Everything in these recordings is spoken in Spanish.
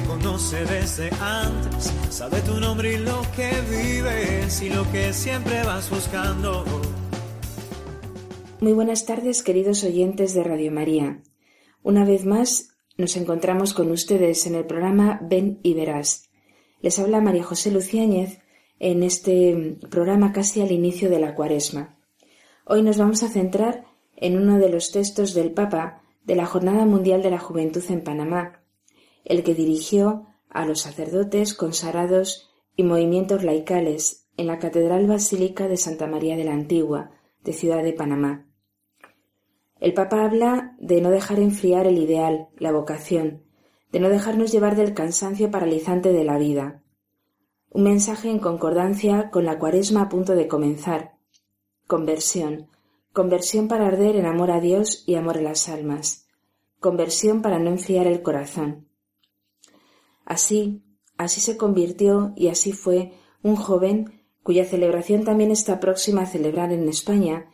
Conoce desde antes, sabe tu nombre y lo que vives y lo que siempre vas buscando. Muy buenas tardes, queridos oyentes de Radio María. Una vez más nos encontramos con ustedes en el programa Ven y Verás. Les habla María José Luciáñez en este programa casi al inicio de la cuaresma. Hoy nos vamos a centrar en uno de los textos del Papa de la Jornada Mundial de la Juventud en Panamá, el que dirigió a los sacerdotes, consagrados y movimientos laicales en la Catedral Basílica de Santa María de la Antigua, de Ciudad de Panamá. El Papa habla de no dejar enfriar el ideal, la vocación, de no dejarnos llevar del cansancio paralizante de la vida. Un mensaje en concordancia con la cuaresma a punto de comenzar. Conversión, conversión para arder en amor a Dios y amor a las almas. Conversión para no enfriar el corazón. Así, así se convirtió y así fue un joven cuya celebración también está próxima a celebrar en España,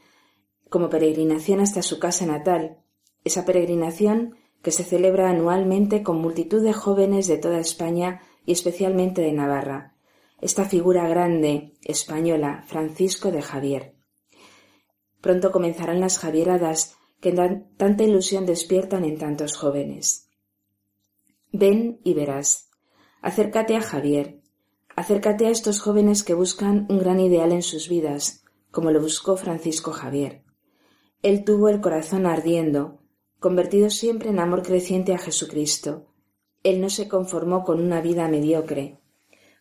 como peregrinación hasta su casa natal, esa peregrinación que se celebra anualmente con multitud de jóvenes de toda España y especialmente de Navarra, esta figura grande, española, Francisco de Javier. Pronto comenzarán las Javieradas que tanta ilusión despiertan en tantos jóvenes. Ven y verás. Acércate a Javier. Acércate a estos jóvenes que buscan un gran ideal en sus vidas, como lo buscó Francisco Javier. Él tuvo el corazón ardiendo, convertido siempre en amor creciente a Jesucristo. Él no se conformó con una vida mediocre.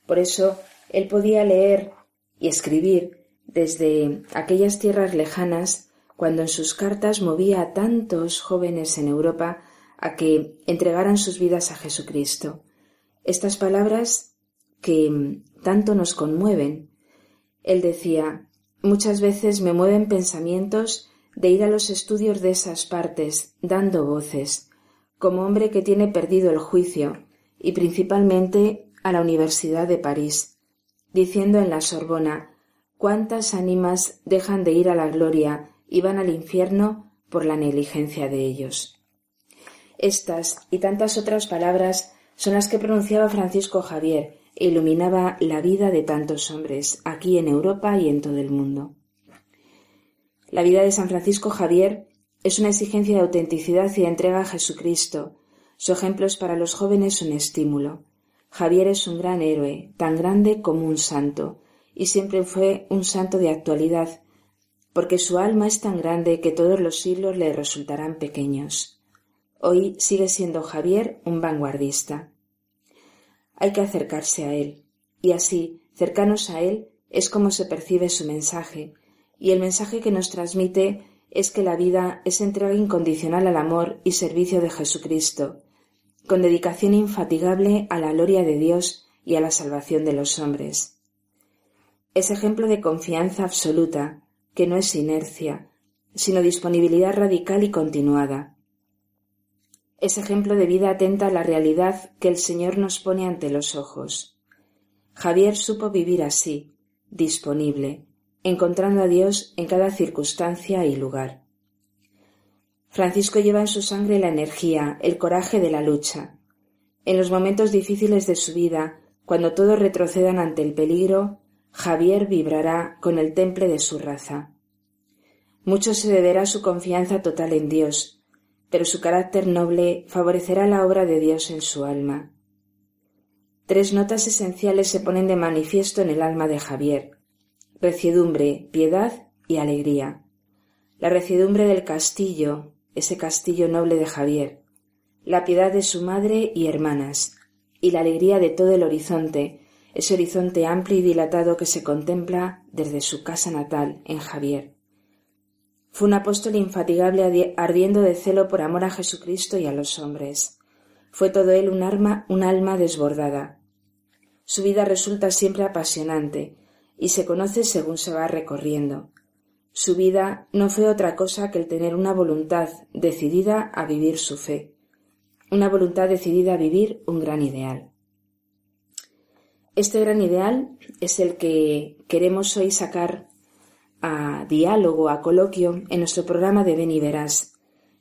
Por eso él podía leer y escribir desde aquellas tierras lejanas cuando en sus cartas movía a tantos jóvenes en Europa a que entregaran sus vidas a Jesucristo. Estas palabras que tanto nos conmueven. Él decía Muchas veces me mueven pensamientos de ir a los estudios de esas partes, dando voces, como hombre que tiene perdido el juicio, y principalmente a la Universidad de París, diciendo en la Sorbona cuántas ánimas dejan de ir a la gloria y van al infierno por la negligencia de ellos. Estas y tantas otras palabras son las que pronunciaba Francisco Javier e iluminaba la vida de tantos hombres aquí en Europa y en todo el mundo. La vida de San Francisco Javier es una exigencia de autenticidad y de entrega a Jesucristo. Su ejemplo es para los jóvenes un estímulo. Javier es un gran héroe, tan grande como un santo, y siempre fue un santo de actualidad, porque su alma es tan grande que todos los siglos le resultarán pequeños. Hoy sigue siendo Javier un vanguardista. Hay que acercarse a él, y así, cercanos a él, es como se percibe su mensaje, y el mensaje que nos transmite es que la vida es entrega incondicional al amor y servicio de Jesucristo, con dedicación infatigable a la gloria de Dios y a la salvación de los hombres. Es ejemplo de confianza absoluta, que no es inercia, sino disponibilidad radical y continuada. Es ejemplo de vida atenta a la realidad que el Señor nos pone ante los ojos. Javier supo vivir así, disponible, encontrando a Dios en cada circunstancia y lugar. Francisco lleva en su sangre la energía, el coraje de la lucha. En los momentos difíciles de su vida, cuando todos retrocedan ante el peligro, Javier vibrará con el temple de su raza. Mucho se deberá su confianza total en Dios, pero su carácter noble favorecerá la obra de Dios en su alma. Tres notas esenciales se ponen de manifiesto en el alma de Javier reciedumbre, piedad y alegría. La reciedumbre del castillo, ese castillo noble de Javier, la piedad de su madre y hermanas, y la alegría de todo el horizonte, ese horizonte amplio y dilatado que se contempla desde su casa natal en Javier. Fue un apóstol infatigable ardiendo de celo por amor a Jesucristo y a los hombres. Fue todo él un, arma, un alma desbordada. Su vida resulta siempre apasionante, y se conoce según se va recorriendo. Su vida no fue otra cosa que el tener una voluntad decidida a vivir su fe, una voluntad decidida a vivir un gran ideal. Este gran ideal es el que queremos hoy sacar a diálogo, a coloquio en nuestro programa de Ven y Verás,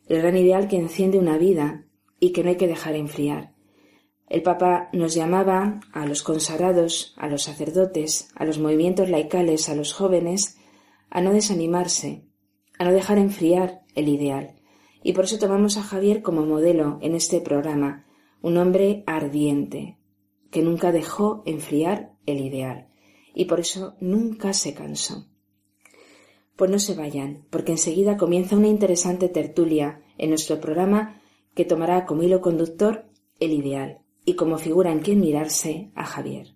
el gran ideal que enciende una vida y que no hay que dejar enfriar. El Papa nos llamaba a los consagrados, a los sacerdotes, a los movimientos laicales, a los jóvenes, a no desanimarse, a no dejar enfriar el ideal. Y por eso tomamos a Javier como modelo en este programa, un hombre ardiente, que nunca dejó enfriar el ideal y por eso nunca se cansó. Pues no se vayan, porque enseguida comienza una interesante tertulia en nuestro programa que tomará como hilo conductor el ideal y como figura en quien mirarse a Javier.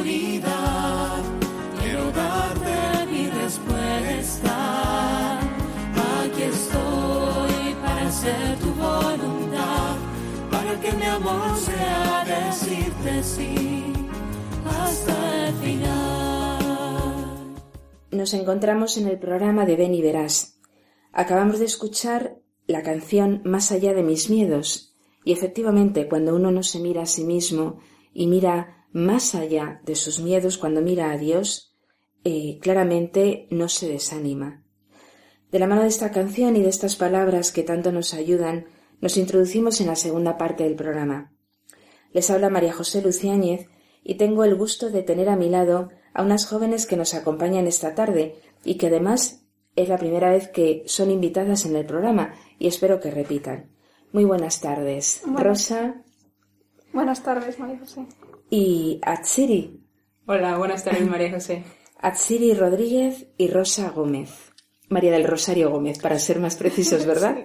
Nos encontramos en el programa de Ven y Verás. Acabamos de escuchar la canción Más allá de mis miedos, y efectivamente cuando uno no se mira a sí mismo y mira más allá de sus miedos, cuando mira a Dios, eh, claramente no se desanima. De la mano de esta canción y de estas palabras que tanto nos ayudan, nos introducimos en la segunda parte del programa. Les habla María José Luciáñez y tengo el gusto de tener a mi lado a unas jóvenes que nos acompañan esta tarde y que además es la primera vez que son invitadas en el programa y espero que repitan. Muy buenas tardes. Rosa. Buenas tardes, María José. Y Atsiri. Hola, buenas tardes, María José. Atsiri Rodríguez y Rosa Gómez. María del Rosario Gómez, para ser más precisos, ¿verdad?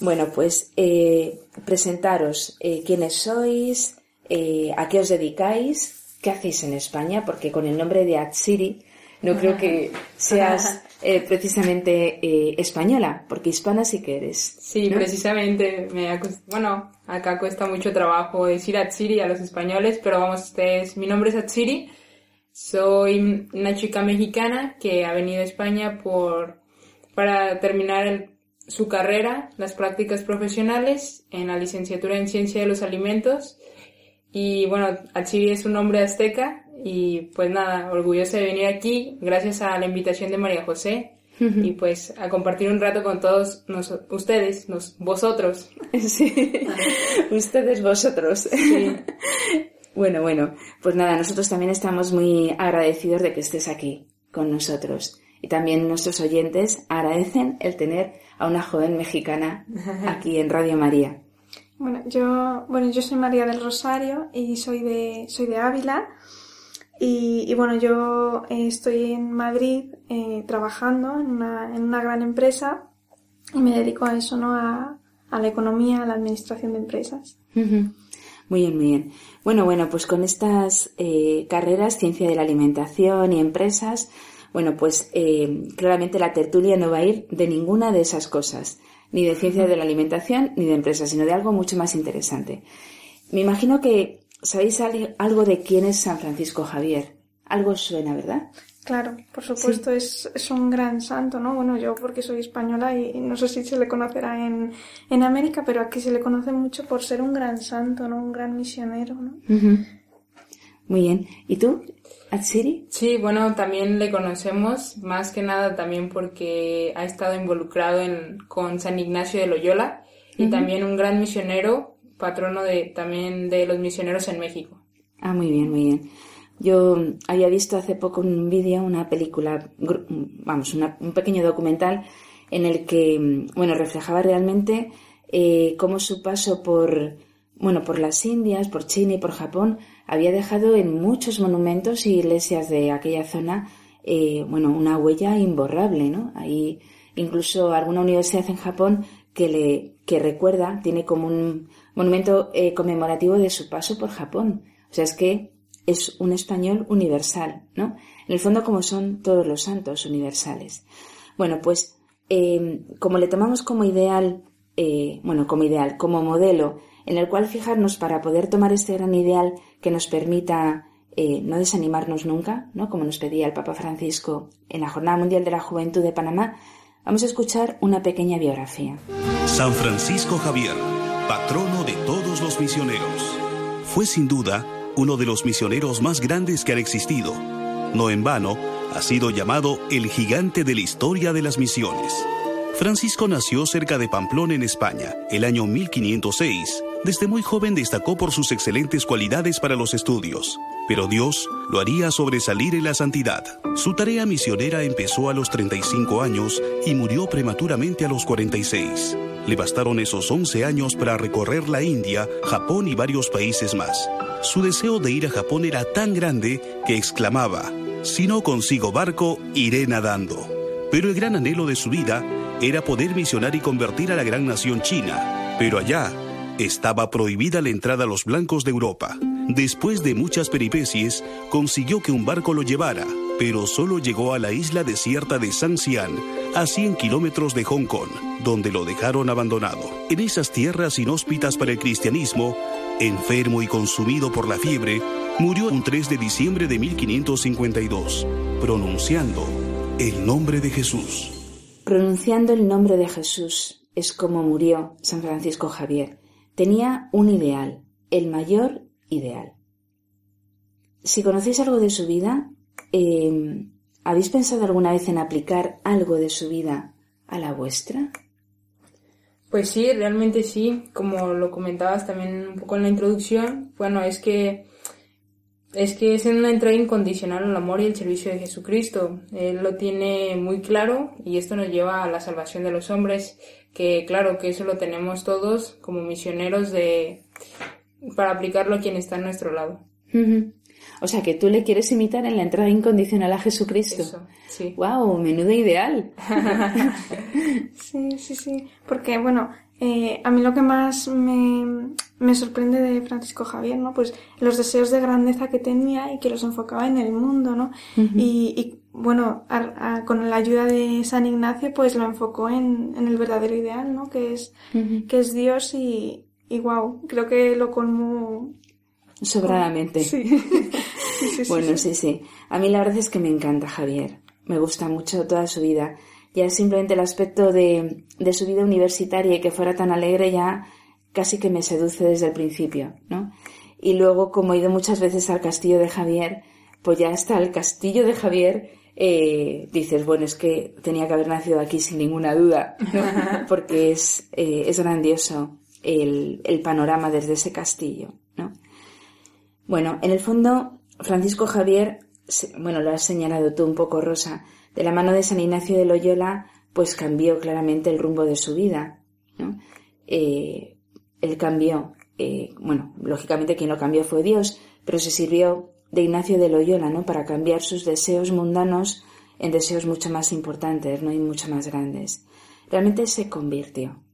Bueno, pues eh, presentaros eh, quiénes sois, eh, a qué os dedicáis, qué hacéis en España, porque con el nombre de Atsiri no creo que seas precisamente española, porque hispana sí que eres. Sí, precisamente. Me bueno, acá cuesta mucho trabajo decir Atsiri a los españoles, pero vamos, ustedes, mi nombre es Atsiri soy una chica mexicana que ha venido a España por, para terminar su carrera, las prácticas profesionales en la licenciatura en Ciencia de los Alimentos. Y bueno, Achiri es un nombre azteca y pues nada, orgullosa de venir aquí gracias a la invitación de María José y pues a compartir un rato con todos ustedes, nos, vosotros. Sí, ustedes, vosotros. Sí. Bueno, bueno, pues nada, nosotros también estamos muy agradecidos de que estés aquí con nosotros. Y también nuestros oyentes agradecen el tener a una joven mexicana aquí en Radio María. Bueno, yo, bueno, yo soy María del Rosario y soy de, soy de Ávila. Y, bueno, yo eh, estoy en Madrid eh, trabajando en una, en una gran empresa y me dedico a eso, ¿no? A, a la economía, a la administración de empresas. Muy bien, muy bien. Bueno, bueno, pues con estas eh, carreras, ciencia de la alimentación y empresas, bueno, pues eh, claramente la tertulia no va a ir de ninguna de esas cosas, ni de ciencia de la alimentación ni de empresas, sino de algo mucho más interesante. Me imagino que sabéis algo de quién es San Francisco Javier. Algo suena, ¿verdad? Claro, por supuesto, es, es, un gran santo, ¿no? Bueno, yo porque soy española y no sé si se le conocerá en, en América, pero aquí se le conoce mucho por ser un gran santo, ¿no? Un gran misionero, ¿no? Muy bien. ¿Y tú, Atsiri? Sí, bueno, también le conocemos más que nada también porque ha estado involucrado en, con San Ignacio de Loyola y también un gran misionero, patrono de, también de los misioneros en México. Ah, muy bien, muy bien. Yo había visto hace poco un vídeo, una película, vamos, un pequeño documental en el que, bueno, reflejaba realmente eh, cómo su paso por, bueno, por las Indias, por China y por Japón había dejado en muchos monumentos y iglesias de aquella zona, eh, bueno, una huella imborrable, ¿no? Hay incluso alguna universidad en Japón que le, que recuerda, tiene como un monumento eh, conmemorativo de su paso por Japón. O sea, es que es un español universal, ¿no? En el fondo como son todos los santos universales. Bueno, pues em, como le tomamos como ideal, eh, bueno, como ideal, como modelo en el cual fijarnos para poder tomar este gran ideal que nos permita eh, no desanimarnos nunca, ¿no? Como nos pedía el Papa Francisco en la Jornada Mundial de la Juventud de Panamá, vamos a escuchar una pequeña biografía. San Francisco Javier, patrono de todos los misioneros, fue sin duda uno de los misioneros más grandes que han existido. No en vano, ha sido llamado el gigante de la historia de las misiones. Francisco nació cerca de Pamplona, en España, el año 1506. Desde muy joven destacó por sus excelentes cualidades para los estudios, pero Dios lo haría sobresalir en la santidad. Su tarea misionera empezó a los 35 años y murió prematuramente a los 46. Le bastaron esos 11 años para recorrer la India, Japón y varios países más. Su deseo de ir a Japón era tan grande que exclamaba, si no consigo barco, iré nadando. Pero el gran anhelo de su vida era poder misionar y convertir a la gran nación china. Pero allá estaba prohibida la entrada a los blancos de Europa. Después de muchas peripecias, consiguió que un barco lo llevara, pero solo llegó a la isla desierta de San Xian, a 100 kilómetros de Hong Kong, donde lo dejaron abandonado. En esas tierras inhóspitas para el cristianismo, enfermo y consumido por la fiebre, murió un 3 de diciembre de 1552, pronunciando el nombre de Jesús. Pronunciando el nombre de Jesús es como murió San Francisco Javier. Tenía un ideal, el mayor ideal. Si conocéis algo de su vida, eh, ¿habéis pensado alguna vez en aplicar algo de su vida a la vuestra? Pues sí, realmente sí, como lo comentabas también un poco en la introducción, bueno, es que es que es una entrega incondicional al amor y el servicio de Jesucristo. Él lo tiene muy claro y esto nos lleva a la salvación de los hombres, que claro que eso lo tenemos todos como misioneros de para aplicarlo a quien está a nuestro lado. O sea, que tú le quieres imitar en la entrega incondicional a Jesucristo. Eso, sí. ¡Wow! Menudo ideal. sí, sí, sí. Porque, bueno, eh, a mí lo que más me, me, sorprende de Francisco Javier, ¿no? Pues los deseos de grandeza que tenía y que los enfocaba en el mundo, ¿no? y, y, bueno, con la ayuda de San Ignacio, pues lo enfocó en, en el verdadero ideal, ¿no? Que es, que es Dios y, y wow, creo que lo colmó Sobradamente. Sí. bueno, sí, sí. A mí la verdad es que me encanta Javier. Me gusta mucho toda su vida. Ya simplemente el aspecto de, de su vida universitaria y que fuera tan alegre ya casi que me seduce desde el principio, ¿no? Y luego, como he ido muchas veces al castillo de Javier, pues ya está el castillo de Javier, eh, dices, bueno, es que tenía que haber nacido aquí sin ninguna duda, ¿no? porque es, eh, es grandioso el, el panorama desde ese castillo, ¿no? Bueno, en el fondo, Francisco Javier, bueno, lo has señalado tú un poco, Rosa, de la mano de San Ignacio de Loyola, pues cambió claramente el rumbo de su vida. Eh, él cambió, eh, bueno, lógicamente quien lo cambió fue Dios, pero se sirvió de Ignacio de Loyola, ¿no? Para cambiar sus deseos mundanos en deseos mucho más importantes, ¿no? Y mucho más grandes. Realmente se convirtió,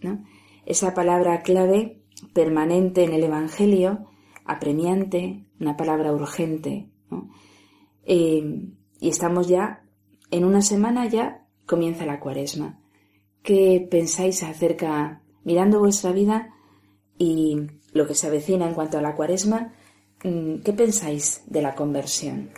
¿no? Esa palabra clave permanente en el Evangelio apremiante, una palabra urgente. Eh, y estamos ya, en una semana ya comienza la cuaresma. ¿Qué pensáis acerca, mirando vuestra vida y lo que se avecina en cuanto a la cuaresma, mm, qué pensáis de la conversión?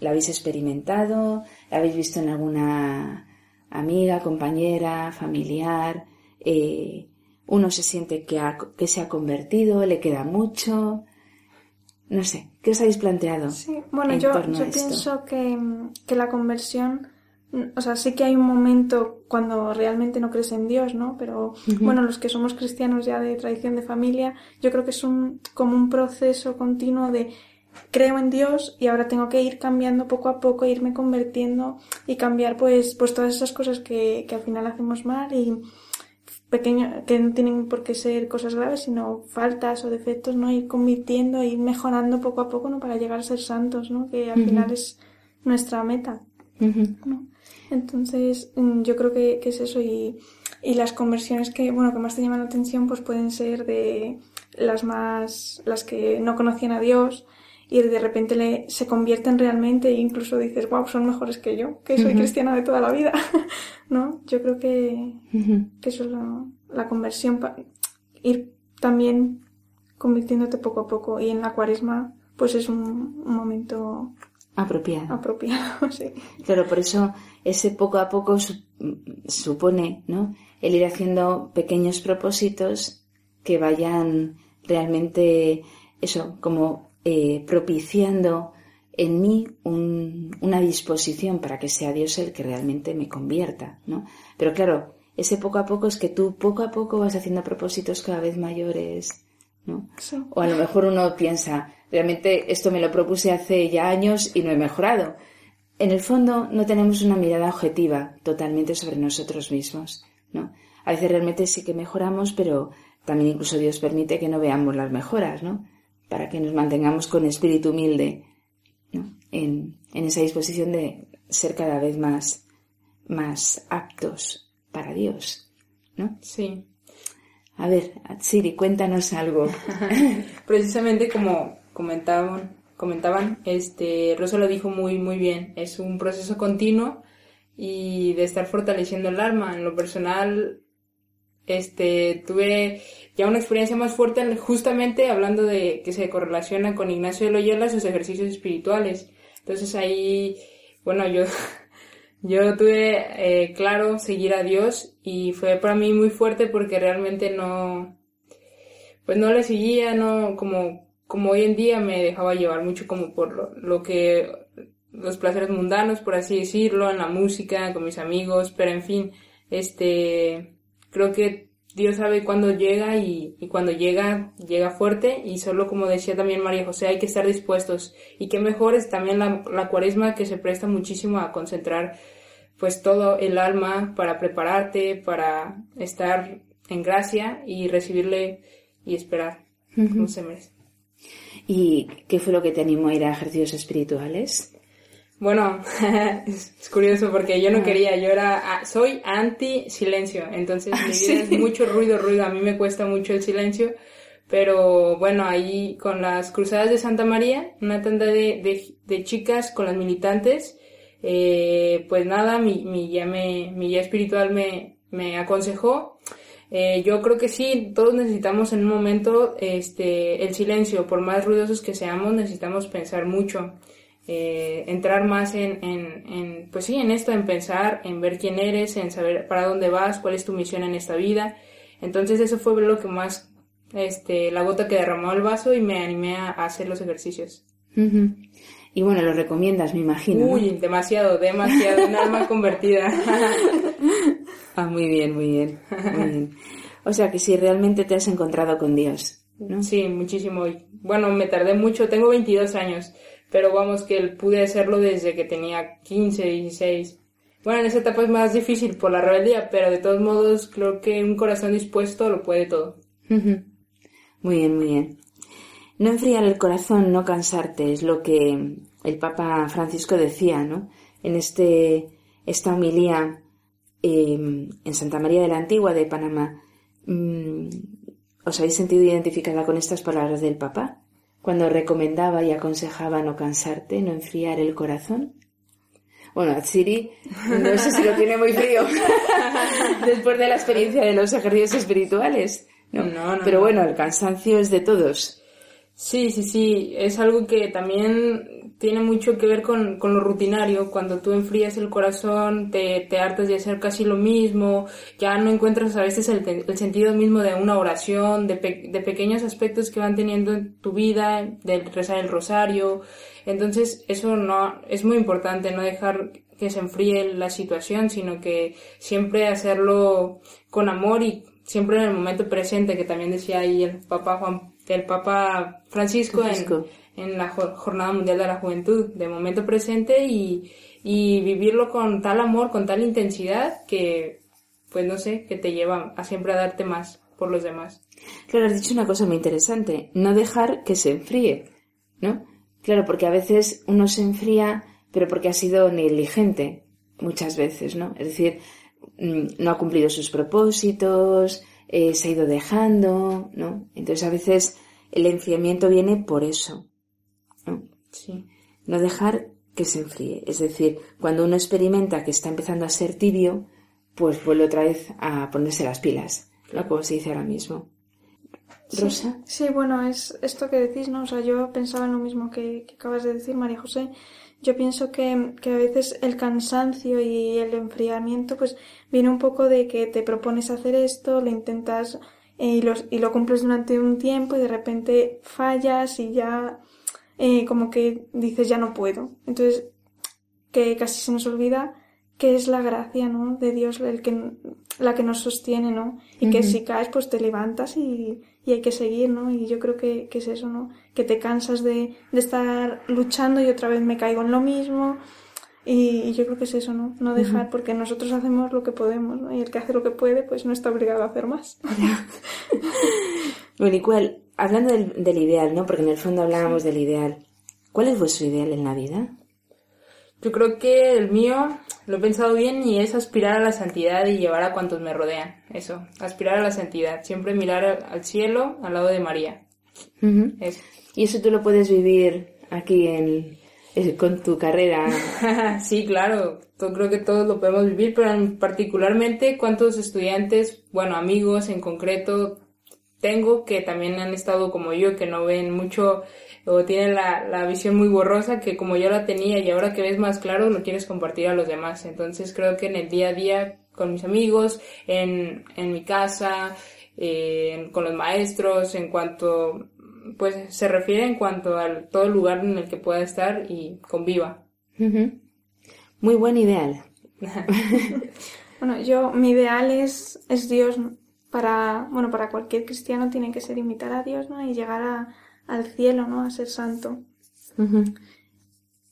¿La habéis experimentado? ¿La habéis visto en alguna amiga, compañera, familiar? Eh, uno se siente que, que se ha convertido, le queda mucho. No sé, ¿qué os habéis planteado? Sí, bueno, yo, yo pienso que, que, la conversión, o sea, sí que hay un momento cuando realmente no crees en Dios, ¿no? Pero bueno, los que somos cristianos ya de tradición de familia, yo creo que es un, como un proceso continuo de creo en Dios y ahora tengo que ir cambiando poco a poco, irme convirtiendo y cambiar pues, pues todas esas cosas que, que al final hacemos mal y, pequeños, que no tienen por qué ser cosas graves, sino faltas o defectos, ¿no? Ir convirtiendo, ir mejorando poco a poco, ¿no? Para llegar a ser santos, ¿no? Que al final es nuestra meta, ¿no? Entonces, mm, yo creo que, que, es eso y, y las conversiones que, bueno, que más te llaman la atención, pues pueden ser de las más, las que no conocían a Dios, y de repente le, se convierten realmente e incluso dices, wow, son mejores que yo, que soy cristiana de toda la vida, ¿no? Yo creo que, que eso es la, la conversión, ir también convirtiéndote poco a poco y en la cuaresma pues es un, un momento apropiado. Apropiado, sí. Claro, por eso ese poco a poco supone, ¿no? El ir haciendo pequeños propósitos que vayan realmente, eso, como eh, propiciando en mí una disposición para que sea Dios el que realmente me convierta, ¿no? Pero claro, ese poco a poco es que tú poco a poco vas haciendo propósitos cada vez mayores, ¿no? O a lo mejor uno piensa, realmente esto me lo propuse hace ya años y no he mejorado. En el fondo no tenemos una mirada objetiva totalmente sobre nosotros mismos, ¿no? A veces realmente sí que mejoramos, pero también incluso Dios permite que no veamos las mejoras, ¿no? Para que nos mantengamos con espíritu humilde en, esa disposición de ser cada vez más, más aptos para Dios. ¿no? Sí. A ver, Siri, cuéntanos algo. Precisamente como comentaban, comentaban, este, Rosa lo dijo muy, muy bien. Es un proceso continuo y de estar fortaleciendo el alma. En lo personal, este, tuve ya una experiencia más fuerte justamente hablando de que se correlaciona con Ignacio de Loyola sus ejercicios espirituales. Entonces ahí, bueno, yo, yo tuve eh, claro seguir a Dios y fue para mí muy fuerte porque realmente no, pues no le seguía, no, como, como hoy en día me dejaba llevar mucho como por lo, lo que, los placeres mundanos, por así decirlo, en la música, con mis amigos, pero en fin, este, creo que Dios sabe cuándo llega y, y, cuando llega, llega fuerte y solo como decía también María José, hay que estar dispuestos. Y qué mejor es también la, la cuaresma que se presta muchísimo a concentrar pues todo el alma para prepararte, para estar en gracia y recibirle y esperar como se merece. ¿Y qué fue lo que te animó a ir a ejercicios espirituales? Bueno, es, curioso porque yo no quería, yo era, ah, soy anti silencio, entonces mi vida es mucho ruido, ruido, a mí me cuesta mucho el silencio, pero bueno, ahí con las cruzadas de Santa María, una tanda de, de, chicas con las militantes, eh, pues nada, mi, mi, guía me, mi guía espiritual me, me aconsejó, eh, yo creo que sí, todos necesitamos en un momento este, el silencio, por más ruidosos que seamos, necesitamos pensar mucho. Eh, entrar más en, en, en, pues sí, en esto, en pensar, en ver quién eres, en saber para dónde vas, cuál es tu misión en esta vida. Entonces eso fue lo que más, este, la gota que derramó el vaso y me animé a, hacer los ejercicios. Y bueno, lo recomiendas, me imagino. Uy, demasiado, demasiado, un alma convertida. ah, muy bien, muy bien, muy bien. O sea que si realmente te has encontrado con Dios, ¿no? Sí, muchísimo. Bueno, me tardé mucho, tengo 22 años pero vamos que pude hacerlo desde que tenía 15, 16. Bueno, en esa etapa es más difícil por la rebeldía, pero de todos modos creo que un corazón dispuesto lo puede todo. Muy bien, muy bien. No enfriar el corazón, no cansarte, es lo que el Papa Francisco decía, ¿no? En este, esta homilía em, en Santa María de la Antigua de Panamá. Mm, ¿Os habéis sentido identificada con estas palabras del Papa? Cuando recomendaba y aconsejaba no cansarte, no enfriar el corazón. Bueno, Atsiri no sé si lo tiene muy frío después de la experiencia de los ejercicios espirituales. No, no, Pero bueno, el cansancio es de todos. Sí, sí, sí, es algo que también tiene mucho que ver con, con lo rutinario, cuando tú enfrías el corazón, te, te hartas de hacer casi lo mismo, ya no encuentras a veces el, el sentido mismo de una oración, de, pe- de pequeños aspectos que van teniendo en tu vida, del rezar el rosario, entonces eso no, es muy importante, no dejar que se enfríe la situación, sino que siempre hacerlo con amor y siempre en el momento presente, que también decía ahí el Papa Juan, el Papa Francisco, Francisco. En, en la Jo- Jornada Mundial de la Juventud, de momento presente y, y vivirlo con tal amor, con tal intensidad que, pues no sé, que te lleva a siempre a darte más por los demás. Claro, has dicho una cosa muy interesante, no dejar que se enfríe, ¿no? Claro, porque a veces uno se enfría, pero porque ha sido negligente, muchas veces, ¿no? Es decir, mm, no ha cumplido sus propósitos, eh, se ha ido dejando, ¿no? Entonces a veces el enfriamiento viene por eso, ¿no? Sí. No dejar que se enfríe. Es decir, cuando uno experimenta que está empezando a ser tibio, pues vuelve otra vez a ponerse las pilas, ¿no? Como se dice ahora mismo. Rosa. Sí, bueno, es esto que decís, ¿no? O sea, yo pensaba en lo mismo que, que acabas de decir, María José. Yo pienso que, que a veces el cansancio y el enfriamiento, pues viene un poco de que te propones hacer esto, lo intentas eh, y, los, y lo cumples durante un tiempo y de repente fallas y ya eh, como que dices ya no puedo. Entonces, que casi se nos olvida que es la gracia, ¿no? De Dios el que, la que nos sostiene, ¿no? Y que si caes, pues te levantas y, y hay que seguir, ¿no? Y yo creo que, que es eso, ¿no? Que te cansas de, de estar luchando y otra vez me caigo en lo mismo. Y, y yo creo que es eso, ¿no? No dejar, porque nosotros hacemos lo que podemos, ¿no? Y el que hace lo que puede, pues no está obligado a hacer más. Bueno, y cuál, hablando del, del ideal, ¿no? Porque en el fondo hablábamos del ideal. ¿Cuál es vuestro ideal en la vida? Yo creo que el mío lo he pensado bien y es aspirar a la santidad y llevar a cuantos me rodean. Eso, aspirar a la santidad. Siempre mirar al- cielo al lado de María. Ujú. Eso. Y eso tú lo puedes vivir aquí en, con tu carrera. sí, claro. Yo creo que todos lo podemos vivir, pero en- particularmente cuántos estudiantes, bueno, amigos en concreto, tengo que también han estado como yo, que no ven mucho o tienen la, la visión muy borrosa que como yo la tenía y ahora que ves más claro lo quieres compartir a los demás. Entonces creo que en el día a día con mis amigos, en, en mi casa, eh, con los maestros, en cuanto, pues se refiere en cuanto a todo el lugar en el que pueda estar y conviva. Muy buen ideal. Bueno, yo, mi ideal es, es Dios. Para, bueno, para cualquier cristiano tiene que ser imitar a Dios, ¿no? Y llegar a, al cielo, ¿no? A ser santo.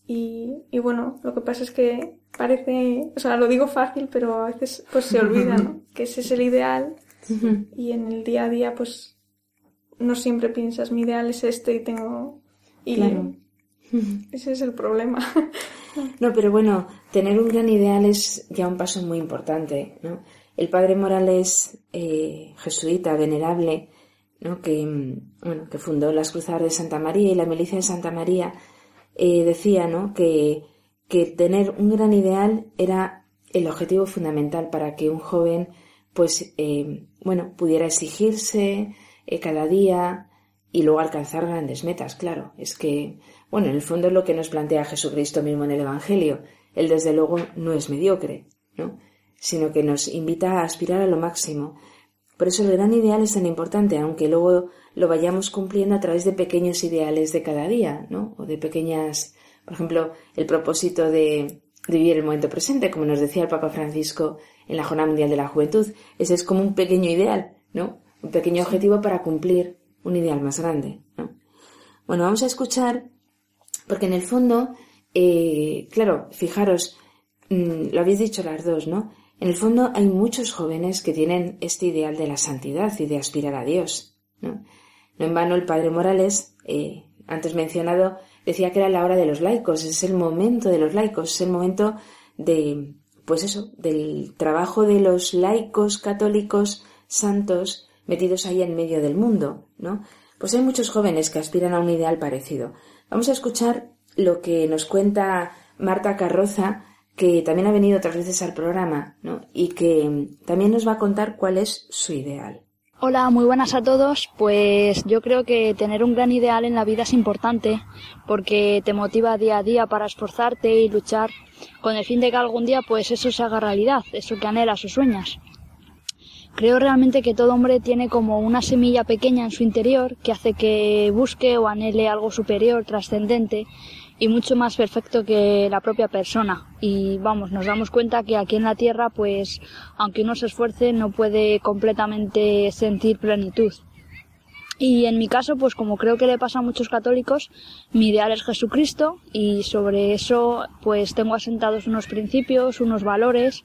Y, y bueno, lo que pasa es que parece, o sea, lo digo fácil, pero a veces pues se olvida, ¿no? Que ese es el ideal y en el día a día pues no siempre piensas mi ideal es este y tengo... Y Claro. ese es el problema. No, pero bueno, tener un gran ideal es ya un paso muy importante, ¿no? El padre Morales, eh, jesuita, venerable, Que, mm, bueno, que fundó las Cruzadas de Santa María y la Milicia de Santa María, eh, decía, ¿no? Que, que tener un gran ideal era el objetivo fundamental para que un joven, pues, eh, bueno, pudiera exigirse eh, cada día y luego alcanzar grandes metas, claro. Es que, bueno, en el fondo es lo que nos plantea Jesucristo mismo en el Evangelio. Él, desde luego, no es mediocre, ¿no? Sino que nos invita a aspirar a lo máximo. Por eso el gran ideal es tan importante, aunque luego lo vayamos cumpliendo a través de pequeños ideales de cada día, ¿no? O de pequeñas, por ejemplo, el propósito de, de vivir el momento presente, como nos decía el Papa Francisco en la Jornada Mundial de la Juventud. Ese es como un pequeño ideal, ¿no? Un pequeño objetivo para cumplir un ideal más grande, ¿no? Bueno, vamos a escuchar, porque en el fondo, eh, claro, fijaros, mm, lo habéis dicho las dos, ¿no? En el fondo hay muchos jóvenes que tienen este ideal de la santidad y de aspirar a Dios, ¿no? No en vano el padre Morales, eh, antes mencionado, decía que era la hora de los laicos, es el momento de los laicos, es el momento de, pues eso, del trabajo de los laicos católicos santos metidos ahí en medio del mundo, ¿no? Pues hay muchos jóvenes que aspiran a un ideal parecido. Vamos a escuchar lo que nos cuenta Marta Carroza, que también ha venido otras veces al programa, ¿no? Y que también nos va a contar cuál es su ideal. Hola, muy buenas a todos. Pues yo creo que tener un gran ideal en la vida es importante porque te motiva día a día para esforzarte y luchar con el fin de que algún día pues eso se haga realidad, eso que anhelas o sueñas. Creo realmente que todo hombre tiene como una semilla pequeña en su interior que hace que busque o anhele algo superior, trascendente y mucho más perfecto que la propia persona. Y vamos, nos damos cuenta que aquí en la Tierra, pues, aunque uno se esfuerce, no puede completamente sentir plenitud. Y en mi caso, pues como creo que le pasa a muchos católicos, mi ideal es Jesucristo y sobre eso pues tengo asentados unos principios, unos valores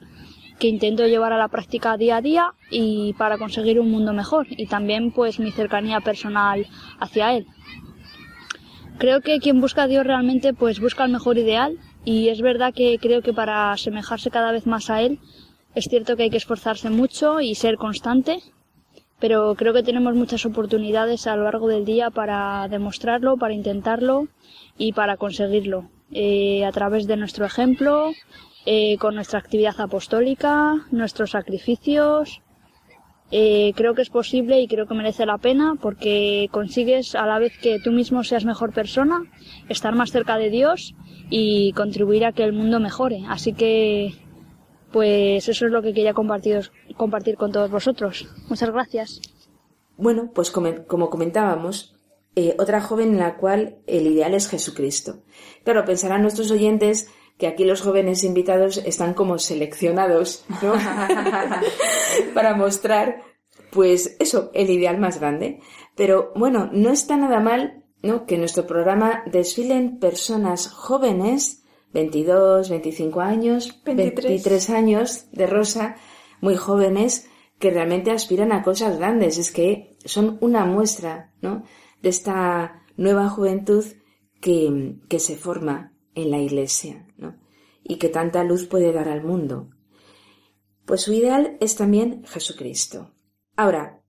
que intento llevar a la práctica día a día y para conseguir un mundo mejor y también pues mi cercanía personal hacia él. Creo que quien busca a Dios realmente pues busca el mejor ideal y es verdad que creo que para asemejarse cada vez más a Él es cierto que hay que esforzarse mucho y ser constante, pero creo que tenemos muchas oportunidades a lo largo del día para demostrarlo, para intentarlo y para conseguirlo. Eh, a través de nuestro ejemplo, eh, con nuestra actividad apostólica, nuestros sacrificios, eh, creo que es posible y creo que merece la pena porque consigues a la vez que tú mismo seas mejor persona, estar más cerca de Dios y contribuir a que el mundo mejore. Así que, pues eso es lo que quería compartir, compartir con todos vosotros. Muchas gracias. Bueno, pues como, comentábamos, eh, otra joven en la cual el ideal es Jesucristo. Claro, pensarán nuestros oyentes que aquí los jóvenes invitados están como seleccionados, ¿no? Para mostrar, pues eso, el ideal más grande. Pero bueno, no está nada mal, ¿no? Que en nuestro programa desfilen personas jóvenes, 22, 25 años, 23. años de rosa, muy jóvenes, que realmente aspiran a cosas grandes. Es que son una muestra, ¿no? De esta nueva juventud que, que se forma en la Iglesia, ¿no? y que tanta luz puede dar al mundo. Pues su ideal es también Jesucristo. Ahora,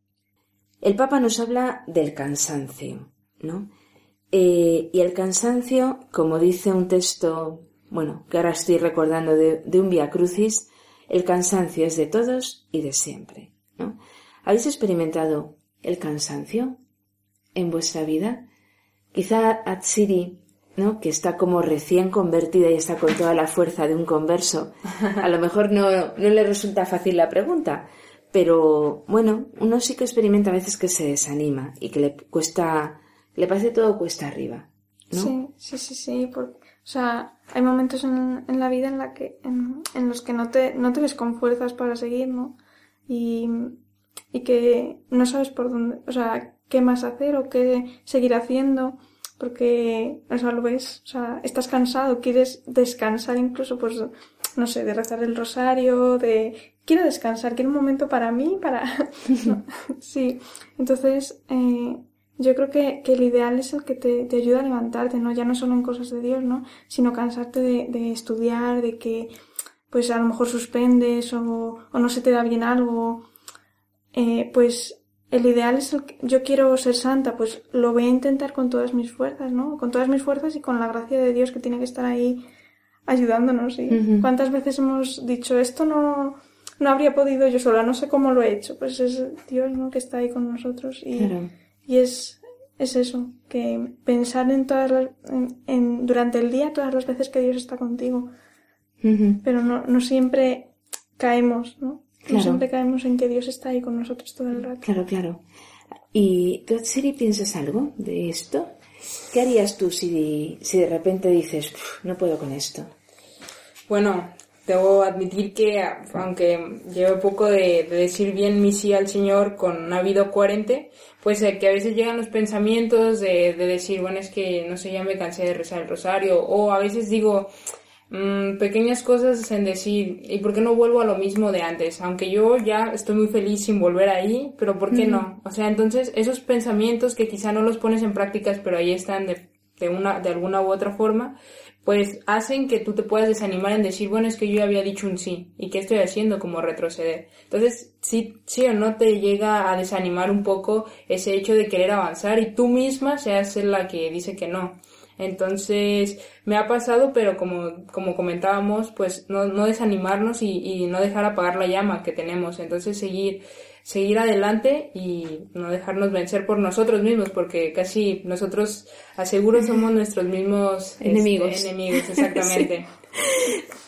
el Papa nos habla del cansancio, ¿no? Eh, y el cansancio, como dice un texto, bueno, que ahora estoy recordando de, un Via Crucis, el cansancio es de todos y de siempre, ¿no? ¿Habéis experimentado el cansancio en vuestra vida? Quizá Atsiri ¿no? que está como recién convertida y está con toda la fuerza de un converso, a lo mejor no, no le resulta fácil la pregunta, pero bueno, uno sí que experimenta a veces que se desanima y que le cuesta, le parece todo cuesta arriba. ¿no? Sí, sí, sí, sí. o sea, hay momentos en, en la vida en, la que, en, en, los que no te, no te ves con fuerzas para seguir, ¿no? Y, y que no sabes por dónde, o sea, qué más hacer o qué seguir haciendo porque, o sea, lo ves, o sea, estás cansado, quieres descansar incluso, pues, no sé, de rezar el rosario, de, quiero descansar, quiero un momento para mí, para, sí, entonces, eh, yo creo que, que, el ideal es el que te, te, ayuda a levantarte, ¿no? Ya no solo en cosas de Dios, ¿no? Sino cansarte de, de estudiar, de que, pues, a lo mejor suspendes o, o no se te da bien algo, eh, pues, el ideal es el que yo quiero ser santa, pues lo voy a intentar con todas mis fuerzas, ¿no? Con todas mis fuerzas y con la gracia de Dios que tiene que estar ahí ayudándonos. ¿y? ¿Cuántas veces hemos dicho esto no, no habría podido yo sola, no sé cómo lo he hecho? Pues es Dios, ¿no? Que está ahí con nosotros y, y es, es eso, que pensar en todas las, en, en, durante el día todas las veces que Dios está contigo. Pero no, no siempre caemos, ¿no? Claro. siempre caemos en que Dios está ahí con nosotros todo el rato. Claro, claro. ¿Y tú, Siri, piensas algo de esto? ¿Qué harías tú si, si de repente dices, no puedo con esto? Bueno, debo admitir que, aunque llevo poco de, de, decir bien mi sí al Señor con una vida coherente, pues eh, que a veces llegan los pensamientos de, de decir, bueno, es que no sé, ya me cansé de rezar el rosario, o a veces digo, mmm, pequeñas cosas en decir, ¿y por qué no vuelvo a lo mismo de antes? Aunque yo ya estoy muy feliz sin volver ahí, pero ¿por qué no? O sea, entonces esos pensamientos que quizá no los pones en prácticas, pero ahí están de, de una, de alguna u otra forma, pues hacen que tú te puedas desanimar en decir, bueno, es que yo ya había dicho un sí, ¿y qué estoy haciendo como retroceder? Entonces, sí, sí o no te llega a desanimar un poco ese hecho de querer avanzar y tú misma seas la que dice que no. Entonces, me ha pasado, pero como, como comentábamos, pues no, no desanimarnos y, y no dejar apagar la llama que tenemos. Entonces, seguir, seguir adelante y no dejarnos vencer por nosotros mismos, porque casi nosotros, aseguro, somos nuestros mismos este, enemigos. enemigos, exactamente.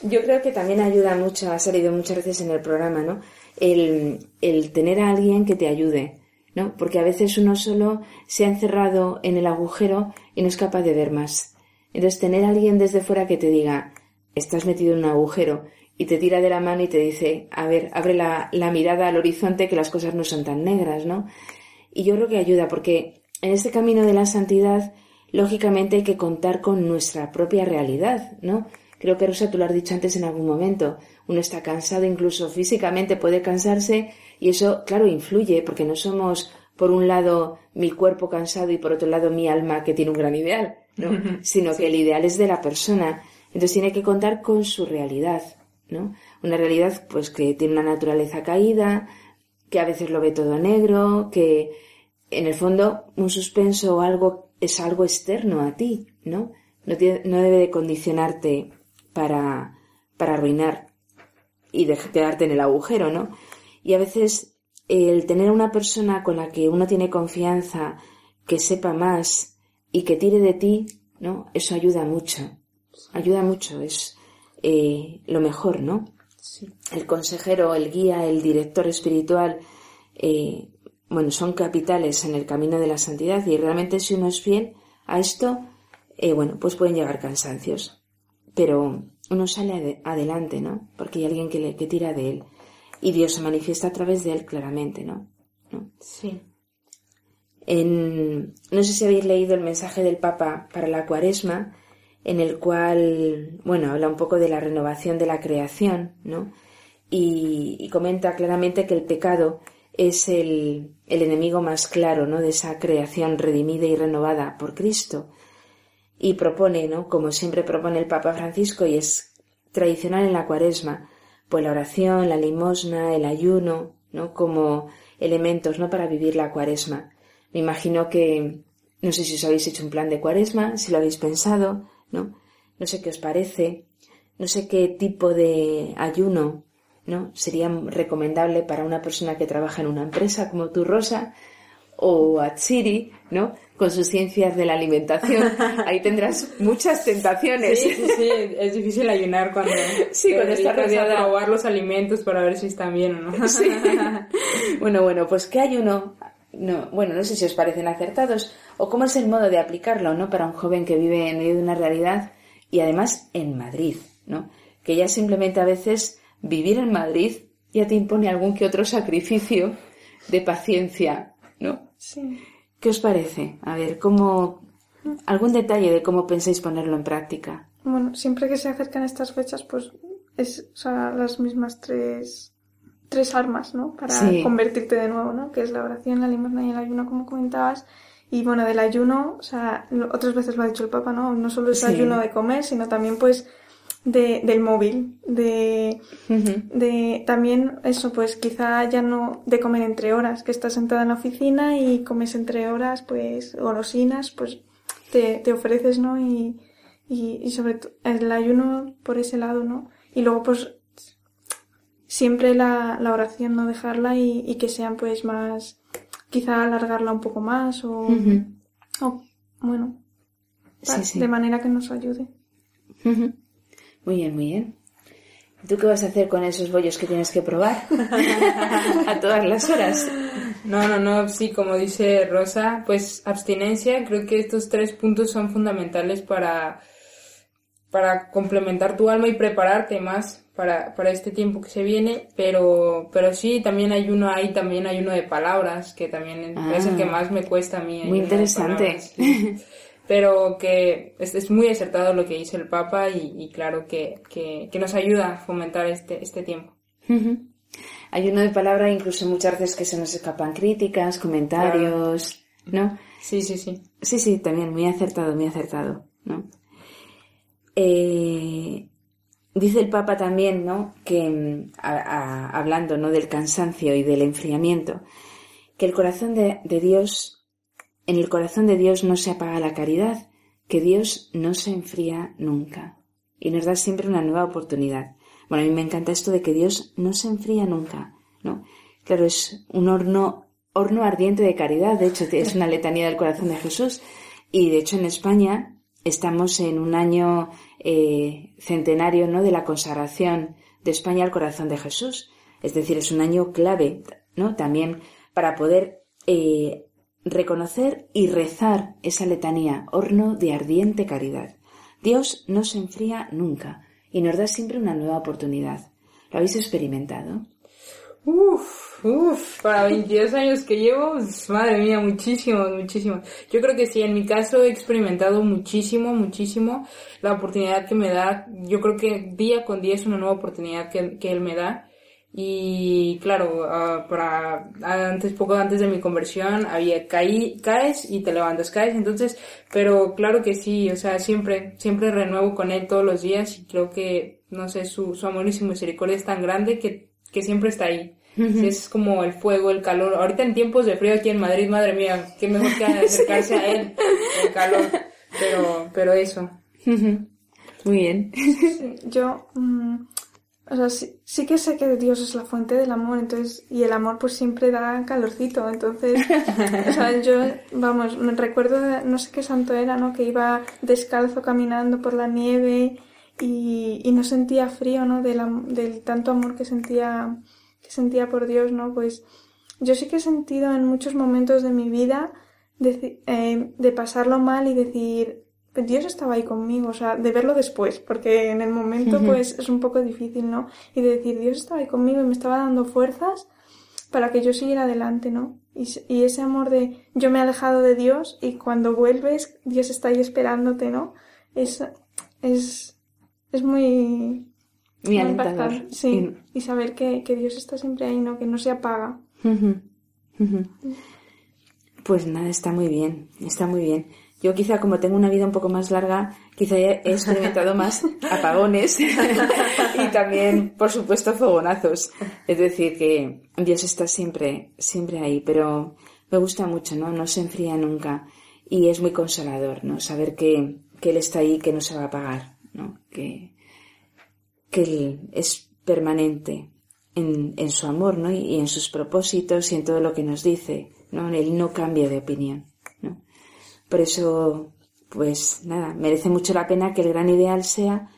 Yo creo que también ayuda mucho, ha salido muchas veces en el programa, ¿no? El, el tener a alguien que te ayude, ¿no? Porque a veces uno solo se ha encerrado en el agujero y no es capaz de ver más. Entonces, tener a alguien desde fuera que te diga, estás metido en un agujero y te tira de la mano y te dice, a ver, abre la, la mirada al horizonte que las cosas no son tan negras, ¿no? Y yo creo que ayuda porque en este camino de la santidad, lógicamente hay que contar con nuestra propia realidad, ¿no? Creo que Rosa, tú lo has dicho antes en algún momento. Uno está cansado, incluso físicamente puede cansarse y eso, claro, influye porque no somos, por un lado, mi cuerpo cansado y por otro lado, mi alma que tiene un gran ideal, ¿no? Sino que el ideal es de la persona. Entonces tiene que contar con su realidad, ¿no? Una realidad, pues, que tiene una naturaleza caída, que a veces lo ve todo negro, que en el fondo un suspenso o algo es algo externo a ti, ¿no? No, no debe de condicionarte para, para arruinar y de quedarte en el agujero, ¿no? Y a veces el tener una persona con la que uno tiene confianza, que sepa más y que tire de ti, ¿no? Eso ayuda mucho. Ayuda mucho, es eh, lo mejor, ¿no? El consejero, el guía, el director espiritual, eh, bueno, son capitales en el camino de la santidad y realmente si uno es fiel a esto, eh, bueno, pues pueden llegar cansancios pero uno sale adelante, ¿no? Porque hay alguien que, le, que tira de él. Y Dios se manifiesta a través de él claramente, ¿no? Sí. En, no sé si habéis leído el mensaje del Papa para la cuaresma, en el cual, bueno, habla un poco de la renovación de la creación, ¿no? Y, y comenta claramente que el pecado es el, el enemigo más claro, ¿no? De esa creación redimida y renovada por Cristo y propone, ¿no? Como siempre propone el Papa Francisco y es tradicional en la cuaresma, pues la oración, la limosna, el ayuno, ¿no? Como elementos, ¿no? Para vivir la cuaresma. Me imagino que, no sé si os habéis hecho un plan de cuaresma, si lo habéis pensado, ¿no? No sé qué os parece, no sé qué tipo de ayuno, ¿no? Sería recomendable para una persona que trabaja en una empresa como tú, Rosa, o a Chiri, ¿no? Con sus ciencias de la alimentación. Ahí tendrás muchas tentaciones. Sí, sí, sí. Es difícil ayunar cuando, sí, cuando estás rodeada. a probar los alimentos para ver si están bien o no. Sí. Bueno, bueno, pues ¿qué ayuno? No, bueno, no sé si os parecen acertados o cómo es el modo de aplicarlo, ¿no? Para un joven que vive en medio de una realidad y además en Madrid, ¿no? Que ya simplemente a veces vivir en Madrid ya te impone algún que otro sacrificio de paciencia, ¿no? Sí. ¿Qué os parece? A ver, ¿cómo... algún detalle de cómo pensáis ponerlo en práctica? Bueno, siempre que se acercan estas fechas, pues es o sea, las mismas tres, tres armas, ¿no? Para Sí. convertirte de nuevo, ¿no? Que es la oración, la limosna y el ayuno, como comentabas. Y bueno, del ayuno, o sea, otras veces lo ha dicho el Papa, ¿no? No solo es Sí. ayuno de comer, sino también, pues, de, del móvil, de, de también eso, pues quizá ya no de comer entre horas, que estás sentada en la oficina y comes entre horas, pues golosinas, pues te, te ofreces, ¿no? Y, y, y sobre todo el ayuno por ese lado, ¿no? Y luego pues siempre la, la oración, no dejarla y, y que sean pues más, quizá alargarla un poco más o, bueno, Sí, pa- sí. de manera que nos ayude. Muy bien, muy bien. ¿Tú qué vas a hacer con esos bollos que tienes que probar? a todas las horas. No, no, no, sí, como dice Rosa, pues abstinencia, creo que estos tres puntos son fundamentales para, para complementar tu alma y prepararte más para, para este tiempo que se viene, pero, pero sí, también hay uno, hay también hay uno de palabras, que también Ah. es el que más me cuesta a mí. Muy interesante. pero que es, es muy acertado lo que dice el Papa y, y claro que, que, que nos ayuda a fomentar este, este tiempo. Hay uno de palabra, incluso muchas veces que se nos escapan críticas, comentarios, ¿no? Sí, sí, sí. Sí, sí, también muy acertado, muy acertado, ¿no? Eh, dice el Papa también, ¿no? Que mm, a- a- hablando, ¿no? Del cansancio y del enfriamiento, que el corazón de, de Dios, en el corazón de Dios no se apaga la caridad, que Dios no se enfría nunca y nos da siempre una nueva oportunidad. Bueno, a mí me encanta esto de que Dios no se enfría nunca, ¿no? claro, es un horno, horno ardiente de caridad. De hecho, es una letanía del corazón de Jesús. Y de hecho, en España estamos en un año eh, centenario, ¿no? De la consagración de España al corazón de Jesús. Es decir, es un año clave, ¿no? También para poder eh, reconocer y rezar esa letanía, horno de ardiente caridad. Dios no se enfría nunca y nos da siempre una nueva oportunidad. ¿Lo habéis experimentado? Uf, uf, para 22 años que llevo, pues, madre mía, muchísimo, muchísimo. Yo creo que sí, en mi caso he experimentado muchísimo, muchísimo la oportunidad que me da. Yo creo que día con día es una nueva oportunidad que, que Él me da. Y claro, ah, para antes, poco antes de mi conversión, había caí, caes y te levantas, caes, entonces, pero claro que sí, o sea, siempre, siempre renuevo con él todos los días y creo que, no sé, su, su amor y su misericordia es tan grande que, que siempre está ahí. Es como el fuego, el calor. Ahorita en tiempos de frío aquí en Madrid, madre mía, qué mejor que acercarse a él, el calor. Pero, pero eso. Muy bien. Yo, mm, o sea, sí, sí que sé que Dios es la fuente del amor, entonces, y el amor pues siempre da calorcito, entonces, o sea, yo, vamos, me recuerdo, de- no sé qué santo era, ¿no? Que iba descalzo caminando por la nieve y, y no sentía frío, ¿no? Del, del tanto amor que sentía, que sentía por Dios, ¿no? Pues yo sí que he sentido en muchos momentos de mi vida de, eh, de pasarlo mal y decir, "Pues Dios estaba ahí conmigo, o sea, de verlo después, porque en el momento pues es un poco difícil, ¿no? Y de decir, Dios estaba ahí conmigo y me estaba dando fuerzas para que yo siguiera adelante, ¿no? Y, y ese amor de yo me he alejado de Dios y cuando vuelves, Dios está ahí esperándote, ¿no? Es, es, es muy, Muy alentador. sí. Y saber que, que Dios está siempre ahí, ¿no? Que no se apaga. Ujú, ujú. Pues nada, está muy bien, está muy bien. Yo quizá como tengo una vida un poco más larga, quizá he experimentado más apagones y también, por supuesto, fogonazos. Es decir, que Dios está siempre, siempre ahí, pero me gusta mucho, ¿no? No se enfría nunca y es muy consolador, ¿no? Saber que, que Él está ahí, que no se va a apagar, ¿no? Que, que Él es permanente en, en su amor, ¿no? Y, y en sus propósitos y en todo lo que nos dice, ¿no? Él no cambia de opinión. Por eso, pues nada, merece mucho la pena que el gran ideal sea,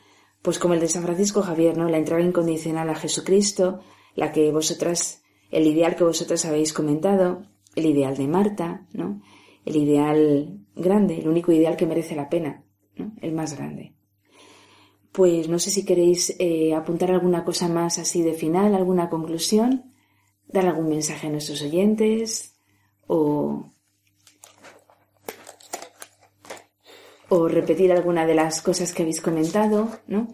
pues como el de San Francisco Javier, ¿no? La entrega incondicional a Jesucristo, la que vosotras, el ideal que vosotras habéis comentado, el ideal de Marta, ¿no? El ideal grande, el único ideal que merece la pena, ¿no? El más grande. Pues no sé si queréis eh, apuntar alguna cosa más así de final, alguna conclusión, dar algún mensaje a nuestros oyentes o, o repetir alguna de las cosas que habéis comentado, ¿no?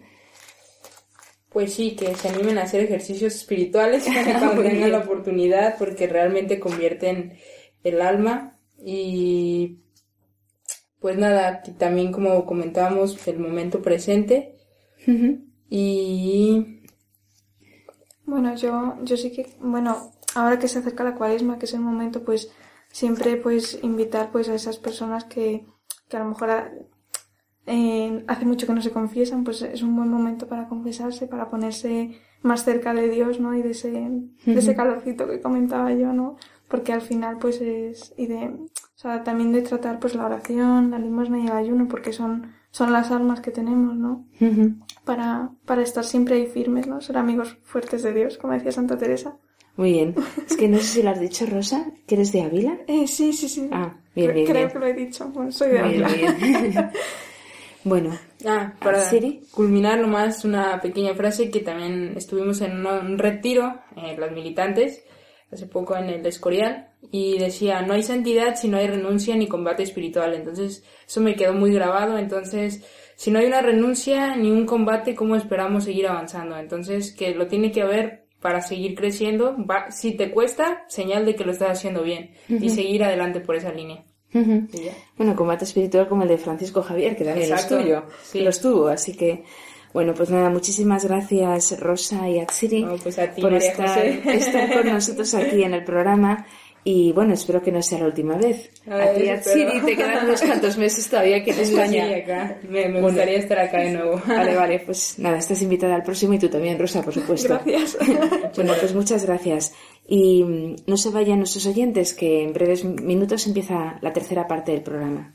Pues sí, que se animen a hacer ejercicios espirituales cuando tengan la oportunidad, porque realmente convierten el alma. Y pues nada, que también como comentábamos, el momento presente. Y Bueno, yo, yo sí que, bueno, ahora que se acerca la cuaresma, que es el momento, pues siempre pues invitar pues a esas personas que, que a lo mejor a- eh, hace mucho que no se confiesan, pues es un buen momento para confesarse, para ponerse más cerca de Dios, ¿no? Y de ese, de ese calorcito que comentaba yo, ¿no? Porque al final pues es, y de, o sea, también de tratar pues la oración, la limosna y el ayuno, porque son, son las armas que tenemos, ¿no? para, para estar siempre ahí firmes, ¿no? Ser amigos fuertes de Dios, como decía Santa Teresa. Muy bien. Es que no sé si lo has dicho, Rosa, que eres de Ávila. Eh, sí, sí, sí. Ah, bien, Cre- bien, Creo bien. que lo he dicho. Bueno, soy de bien, bien. Bueno, Ah, para Siri. culminar nomás una pequeña frase que también estuvimos en un retiro, eh, las militantes, hace poco en el Escorial, y decía, no hay santidad si no hay renuncia ni combate espiritual. Entonces, eso me quedó muy grabado. Entonces, si no hay una renuncia ni un combate, ¿cómo esperamos seguir avanzando? Entonces, que lo tiene que haber para seguir creciendo. Va, si te cuesta, señal de que lo estás haciendo bien. Y seguir adelante por esa línea. Bueno, combate espiritual como el de Francisco Javier, que también es tuyo, sí. los tuvo, así que, bueno, pues nada, muchísimas gracias Rosa y Atsiri No, pues a ti, por estar, estar con nosotros aquí en el programa Y bueno, espero que no sea la última vez. A ti, Atsiri, te quedan unos cuantos meses todavía aquí en España. Sí, acá. Me, me gustaría estar acá de nuevo. Vale, vale, pues nada, estás invitada al próximo y tú también, Rosa, por supuesto. Gracias. bueno, pues muchas gracias. Y mm, no se vayan nuestros oyentes, que en breves minutos empieza la tercera parte del programa.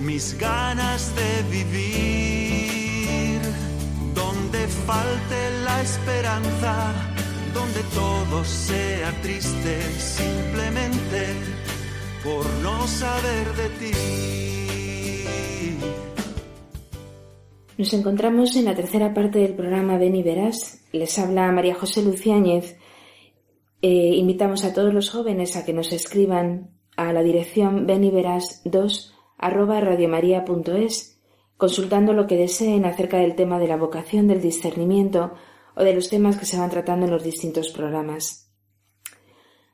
mis ganas de vivir, donde falte la esperanza, donde todo sea triste simplemente por no saber de ti. Nos encontramos en la tercera parte del programa Ven y Verás. Les habla María José Luciáñez. Eh, invitamos a todos los jóvenes a que nos escriban a la dirección Ven y Verás 2 radiomaria.es, consultando lo que deseen acerca del tema de la vocación, del discernimiento o de los temas que se van tratando en los distintos programas.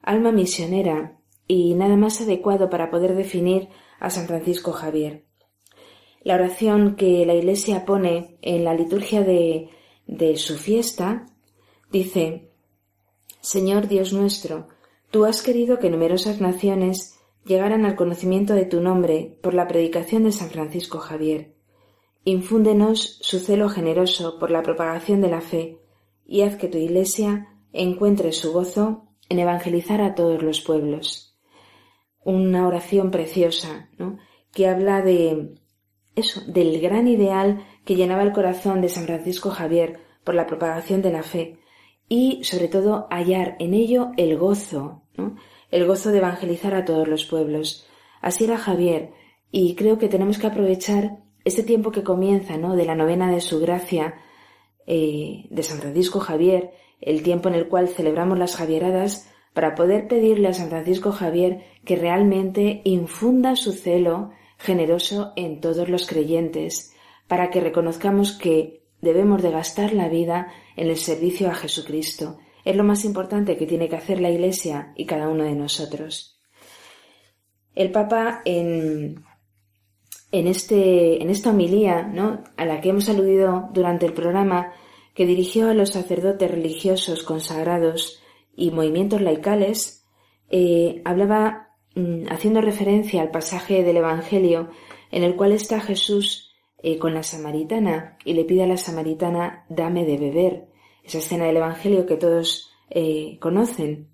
Alma misionera y nada más adecuado para poder definir a San Francisco Javier. La oración que la Iglesia pone en la liturgia de, de su fiesta dice Señor Dios nuestro, tú has querido que numerosas naciones llegaran al conocimiento de tu nombre por la predicación de San Francisco Javier. Infúndenos su celo generoso por la propagación de la fe y haz que tu Iglesia encuentre su gozo en evangelizar a todos los pueblos. Una oración preciosa, ¿no? que habla de eso, del gran ideal que llenaba el corazón de San Francisco Javier por la propagación de la fe y, sobre todo, hallar en ello el gozo, ¿no? El gozo de evangelizar a todos los pueblos. Así era Javier, y creo que tenemos que aprovechar este tiempo que comienza, ¿no? De la novena de su gracia, eh, de San Francisco Javier, el tiempo en el cual celebramos las Javieradas, para poder pedirle a San Francisco Javier que realmente infunda su celo generoso en todos los creyentes, para que reconozcamos que debemos de gastar la vida en el servicio a Jesucristo, es lo más importante que tiene que hacer la Iglesia y cada uno de nosotros. El Papa en, en, este, en esta homilía ¿no? a la que hemos aludido durante el programa que dirigió a los sacerdotes religiosos consagrados y movimientos laicales, eh, hablaba mm, haciendo referencia al pasaje del Evangelio en el cual está Jesús eh, con la samaritana y le pide a la samaritana dame de beber esa escena del Evangelio que todos eh, conocen.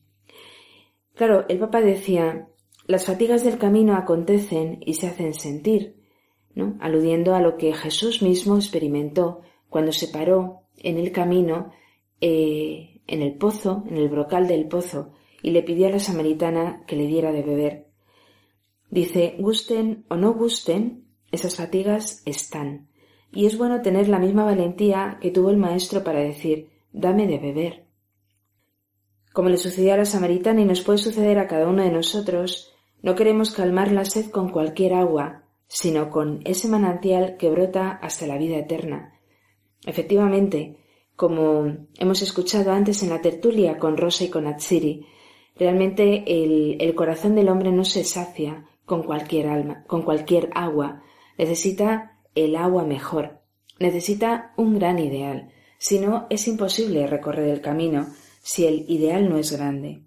Claro, el Papa decía, las fatigas del camino acontecen y se hacen sentir, ¿no? aludiendo a lo que Jesús mismo experimentó cuando se paró en el camino, eh, en el pozo, en el brocal del pozo, y le pidió a la samaritana que le diera de beber. Dice, gusten o no gusten, esas fatigas están, y es bueno tener la misma valentía que tuvo el Maestro para decir, dame de beber. Como le sucedió a la samaritana y nos puede suceder a cada uno de nosotros, no queremos calmar la sed con cualquier agua, sino con ese manantial que brota hasta la vida eterna. Efectivamente, como hemos escuchado antes en la tertulia con Rosa y con Atsiri, realmente el, el corazón del hombre no se sacia con cualquier alma, con cualquier agua. Necesita el agua mejor. Necesita un gran ideal. Si no, es imposible recorrer el camino si el ideal no es grande.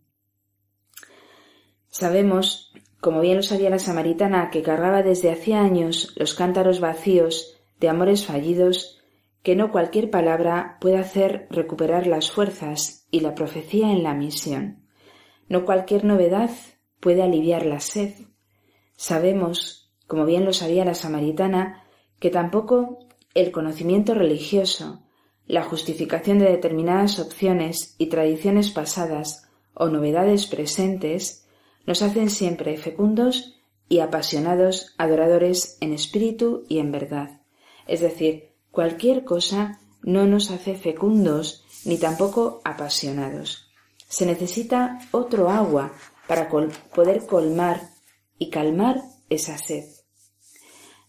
Sabemos, como bien lo sabía la samaritana, que cargaba desde hacía años los cántaros vacíos de amores fallidos, que no cualquier palabra puede hacer recuperar las fuerzas y la profecía en la misión. No cualquier novedad puede aliviar la sed. Sabemos, como bien lo sabía la samaritana, que tampoco el conocimiento religioso, la justificación de determinadas opciones y tradiciones pasadas o novedades presentes nos hacen siempre fecundos y apasionados adoradores en espíritu y en verdad. Es decir, cualquier cosa no nos hace fecundos ni tampoco apasionados. Se necesita otro agua para poder colmar y calmar esa sed.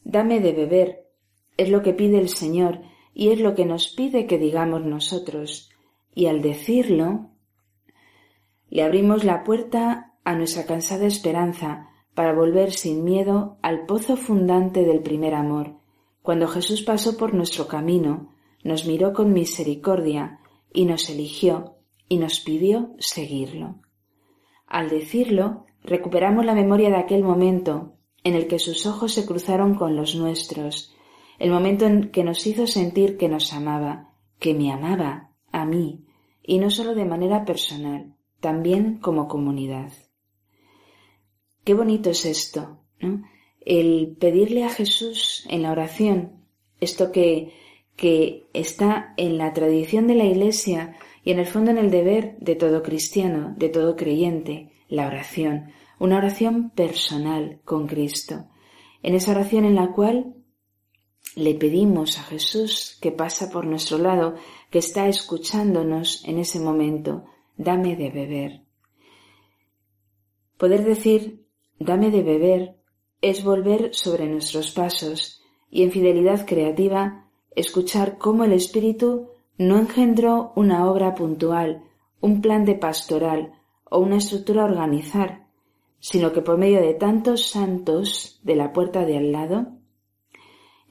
Dame de beber, es lo que pide el Señor y es lo que nos pide que digamos nosotros. Y al decirlo, le abrimos la puerta a nuestra cansada esperanza para volver sin miedo al pozo fundante del primer amor. Cuando Jesús pasó por nuestro camino, nos miró con misericordia y nos eligió y nos pidió seguirlo. Al decirlo, recuperamos la memoria de aquel momento en el que sus ojos se cruzaron con los nuestros, el momento en que nos hizo sentir que nos amaba, que me amaba a mí, y no solo de manera personal, también como comunidad. Qué bonito es esto, ¿no? El pedirle a Jesús en la oración, esto que, que está en la tradición de la Iglesia y en el fondo en el deber de todo cristiano, de todo creyente, la oración, una oración personal con Cristo. En esa oración en la cual le pedimos a Jesús que pasa por nuestro lado, que está escuchándonos en ese momento, dame de beber. Poder decir, dame de beber, es volver sobre nuestros pasos y en fidelidad creativa escuchar cómo el Espíritu no engendró una obra puntual, un plan de pastoral o una estructura organizar, sino que por medio de tantos santos de la puerta de al lado,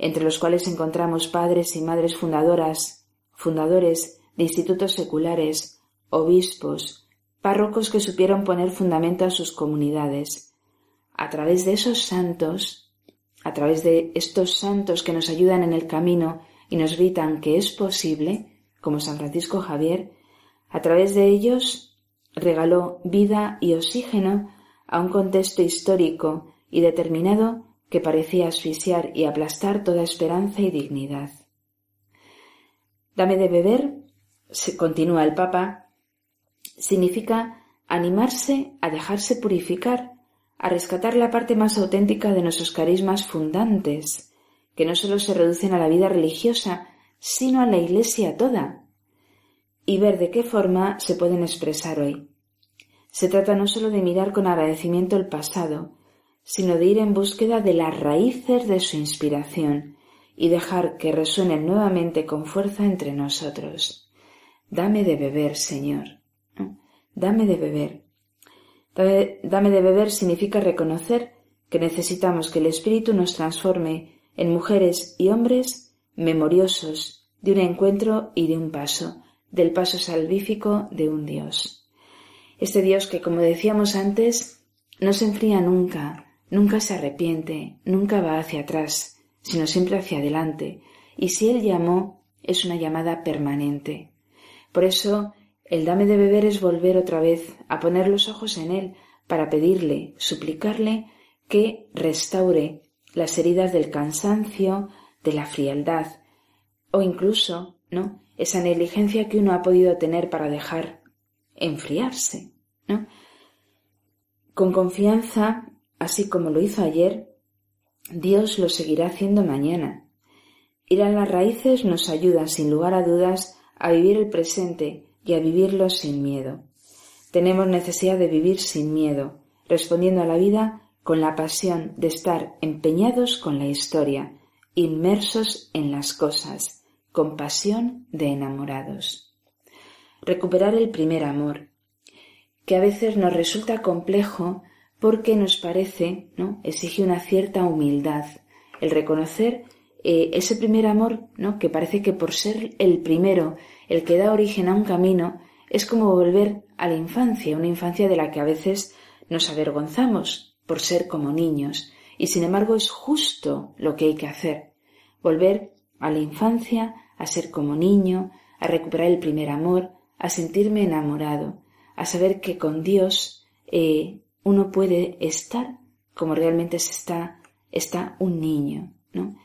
entre los cuales encontramos padres y madres fundadoras, fundadores de institutos seculares, obispos, párrocos que supieron poner fundamento a sus comunidades. A través de esos santos, a través de estos santos que nos ayudan en el camino y nos gritan que es posible, como San Francisco Javier, a través de ellos regaló vida y oxígeno a un contexto histórico y determinado que parecía asfixiar y aplastar toda esperanza y dignidad. Dame de beber, continúa el Papa, significa animarse a dejarse purificar, a rescatar la parte más auténtica de nuestros carismas fundantes, que no solo se reducen a la vida religiosa, sino a la Iglesia toda, y ver de qué forma se pueden expresar hoy. Se trata no solo de mirar con agradecimiento el pasado, sino de ir en búsqueda de las raíces de su inspiración y dejar que resuenen nuevamente con fuerza entre nosotros. Dame de beber, Señor. Dame de beber. Dame de beber significa reconocer que necesitamos que el Espíritu nos transforme en mujeres y hombres memoriosos de un encuentro y de un paso, del paso salvífico de un Dios. Este Dios que, como decíamos antes, no se enfría nunca, nunca se arrepiente, nunca va hacia atrás, sino siempre hacia adelante. Y si Él llamó, es una llamada permanente. Por eso, el dame de beber es volver otra vez a poner los ojos en Él para pedirle, suplicarle que restaure las heridas del cansancio, de la frialdad, o incluso, ¿no? Esa negligencia que uno ha podido tener para dejar enfriarse. ¿no? Con confianza, así como lo hizo ayer, Dios lo seguirá haciendo mañana. Ir a las raíces nos ayuda, sin lugar a dudas, a vivir el presente y a vivirlo sin miedo. Tenemos necesidad de vivir sin miedo, respondiendo a la vida con la pasión de estar empeñados con la historia, inmersos en las cosas, con pasión de enamorados recuperar el primer amor, que a veces nos resulta complejo porque nos parece, ¿no? exige una cierta humildad, el reconocer eh, ese primer amor, ¿no? que parece que por ser el primero, el que da origen a un camino, es como volver a la infancia, una infancia de la que a veces nos avergonzamos por ser como niños, y sin embargo es justo lo que hay que hacer, volver a la infancia, a ser como niño, a recuperar el primer amor, a sentirme enamorado, a saber que con Dios eh, uno puede estar como realmente se está, está un niño, ¿no?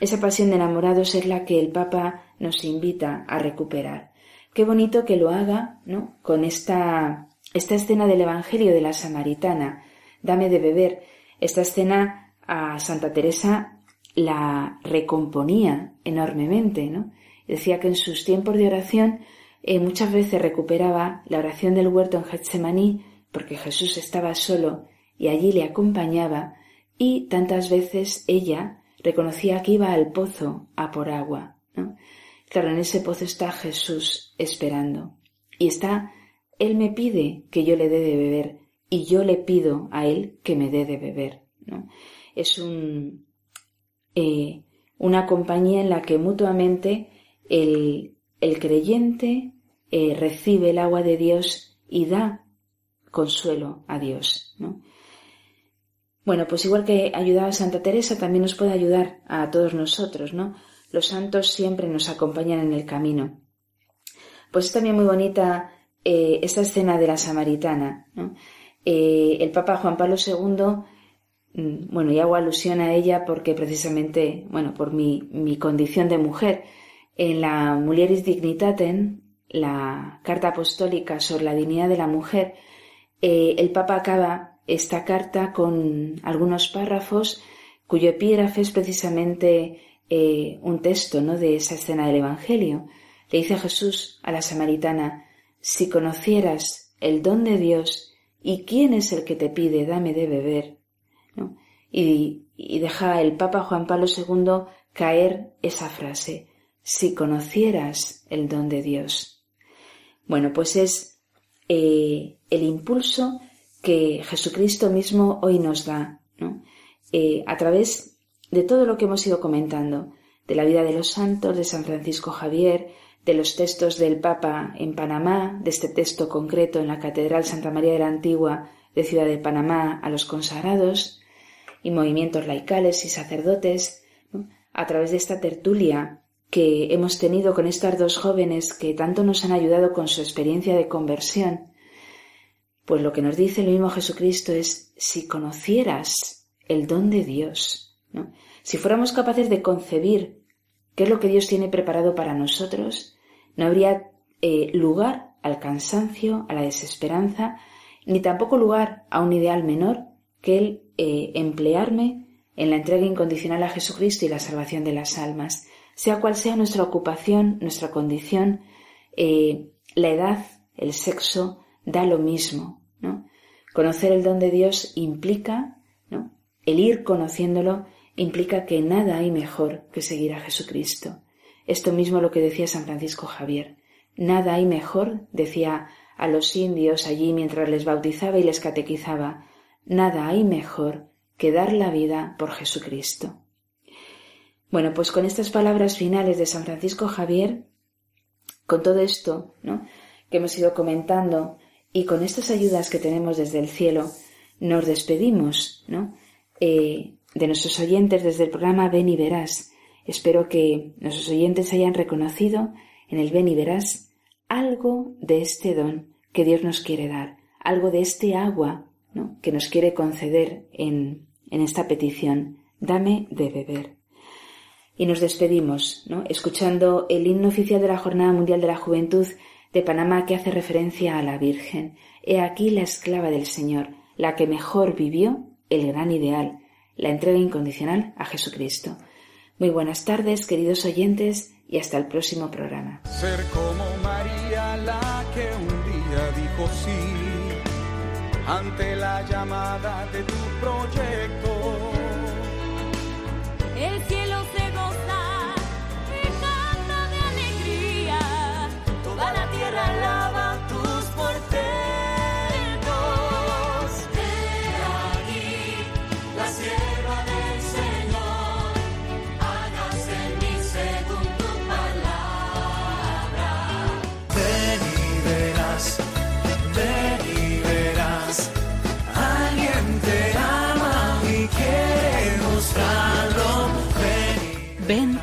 Esa pasión de enamorados es la que el Papa nos invita a recuperar. Qué bonito que lo haga, ¿no? Con esta, esta escena del Evangelio de la Samaritana. Dame de beber. Esta escena a Santa Teresa la recomponía enormemente, ¿no? Decía que en sus tiempos de oración eh, muchas veces recuperaba la oración del huerto en Getsemaní porque Jesús estaba solo y allí le acompañaba y tantas veces ella reconocía que iba al pozo a por agua. Claro, en ese pozo está Jesús esperando y está, Él me pide que yo le dé de beber y yo le pido a Él que me dé de beber. Es un, eh, una compañía en la que mutuamente el, el creyente eh, recibe el agua de Dios y da consuelo a Dios. ¿no? Bueno, pues igual que ayudaba a Santa Teresa, también nos puede ayudar a todos nosotros, ¿no? Los santos siempre nos acompañan en el camino. Pues es también muy bonita eh, esta escena de la samaritana. Eh, el Papa Juan Pablo II, mm, bueno, y hago alusión a ella porque precisamente, bueno, por mi, mi condición de mujer, en la Mulieris Dignitatem, la carta apostólica sobre la dignidad de la mujer, eh, el Papa acaba esta carta con algunos párrafos cuyo epígrafe es precisamente eh, un texto ¿no? de esa escena del Evangelio. Le dice Jesús a la samaritana, si conocieras el don de Dios y quién es el que te pide dame de beber, y, y deja el Papa Juan Pablo II caer esa frase, si conocieras el don de Dios. Bueno, pues es eh, el impulso que Jesucristo mismo hoy nos da, eh, a través de todo lo que hemos ido comentando, de la vida de los santos, de San Francisco Javier, de los textos del Papa en Panamá, de este texto concreto en la Catedral Santa María de la Antigua de Ciudad de Panamá a los consagrados, y movimientos laicales y sacerdotes, a través de esta tertulia que hemos tenido con estas dos jóvenes que tanto nos han ayudado con su experiencia de conversión, pues lo que nos dice el mismo Jesucristo es si conocieras el don de Dios, ¿no? si fuéramos capaces de concebir qué es lo que Dios tiene preparado para nosotros, no habría eh, lugar al cansancio, a la desesperanza, ni tampoco lugar a un ideal menor que el eh, emplearme en la entrega incondicional a Jesucristo y la salvación de las almas, sea cual sea nuestra ocupación, nuestra condición, eh, la edad, el sexo, da lo mismo. Conocer el don de Dios implica, ¿no? el ir conociéndolo implica que nada hay mejor que seguir a Jesucristo. Esto mismo lo que decía San Francisco Javier. Nada hay mejor, decía a los indios allí mientras les bautizaba y les catequizaba, nada hay mejor que dar la vida por Jesucristo. Bueno, pues con estas palabras finales de San Francisco Javier, con todo esto, ¿no? que hemos ido comentando y con estas ayudas que tenemos desde el cielo, nos despedimos, ¿no? Eh, de nuestros oyentes desde el programa Ven y Verás. Espero que nuestros oyentes hayan reconocido en el Ven y Verás algo de este don que Dios nos quiere dar, algo de este agua ¿no? que nos quiere conceder en, en esta petición. Dame de beber. Y nos despedimos, ¿no? escuchando el himno oficial de la Jornada Mundial de la Juventud de Panamá que hace referencia a la Virgen. He aquí la esclava del Señor, la que mejor vivió el gran ideal, la entrega incondicional a Jesucristo. Muy buenas tardes, queridos oyentes, y hasta el próximo programa. Ser como María, la que un día dijo sí ante la llamada de tu proyecto.